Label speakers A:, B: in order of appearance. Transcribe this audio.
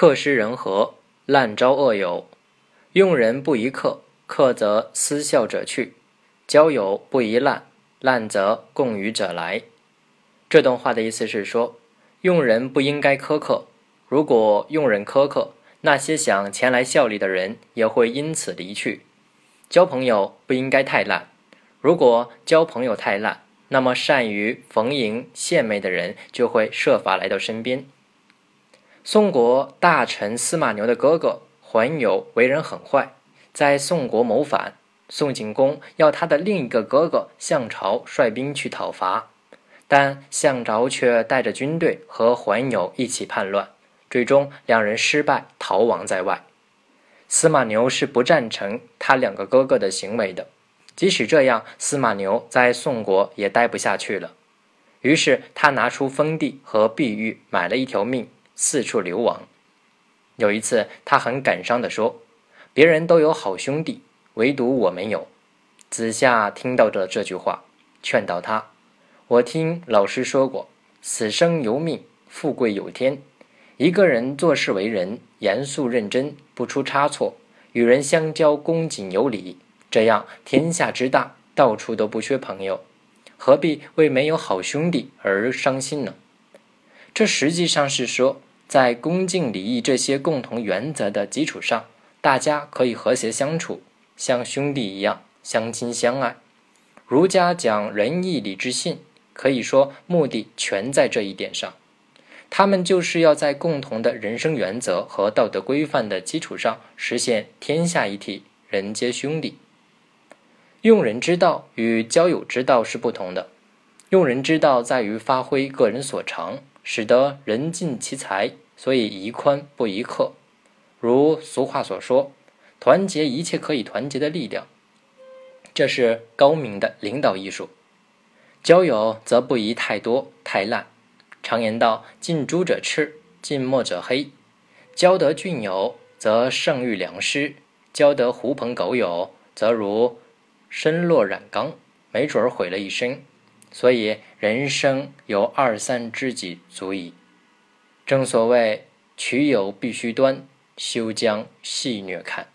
A: 客失人和，滥招恶友。用人不宜客，客则思笑者去；交友不宜滥，滥则共语者来。这段话的意思是说，用人不应该苛刻。如果用人苛刻，那些想前来效力的人也会因此离去。交朋友不应该太烂。如果交朋友太烂，那么善于逢迎献媚的人就会设法来到身边。宋国大臣司马牛的哥哥桓友为人很坏，在宋国谋反，宋景公要他的另一个哥哥项朝率兵去讨伐，但项朝却带着军队和桓友一起叛乱，最终两人失败，逃亡在外。司马牛是不赞成他两个哥哥的行为的。即使这样，司马牛在宋国也待不下去了。于是他拿出封地和碧玉，买了一条命，四处流亡。有一次，他很感伤地说：“别人都有好兄弟，唯独我没有。”子夏听到了这句话，劝导他：“我听老师说过，死生由命，富贵有天。一个人做事为人严肃认真，不出差错，与人相交恭谨有礼。”这样，天下之大，到处都不缺朋友，何必为没有好兄弟而伤心呢？这实际上是说，在恭敬礼义这些共同原则的基础上，大家可以和谐相处，像兄弟一样相亲相爱。儒家讲仁义礼智信，可以说目的全在这一点上。他们就是要在共同的人生原则和道德规范的基础上，实现天下一体，人皆兄弟。用人之道与交友之道是不同的。用人之道在于发挥个人所长，使得人尽其才，所以宜宽不宜刻。如俗话所说：“团结一切可以团结的力量。”这是高明的领导艺术。交友则不宜太多太滥。常言道：“近朱者赤，近墨者黑。”交得俊友，则胜于良师；交得狐朋狗友，则如。身落染缸，没准儿毁了一生。所以人生有二三知己足矣。正所谓，取友必须端，休将戏谑看。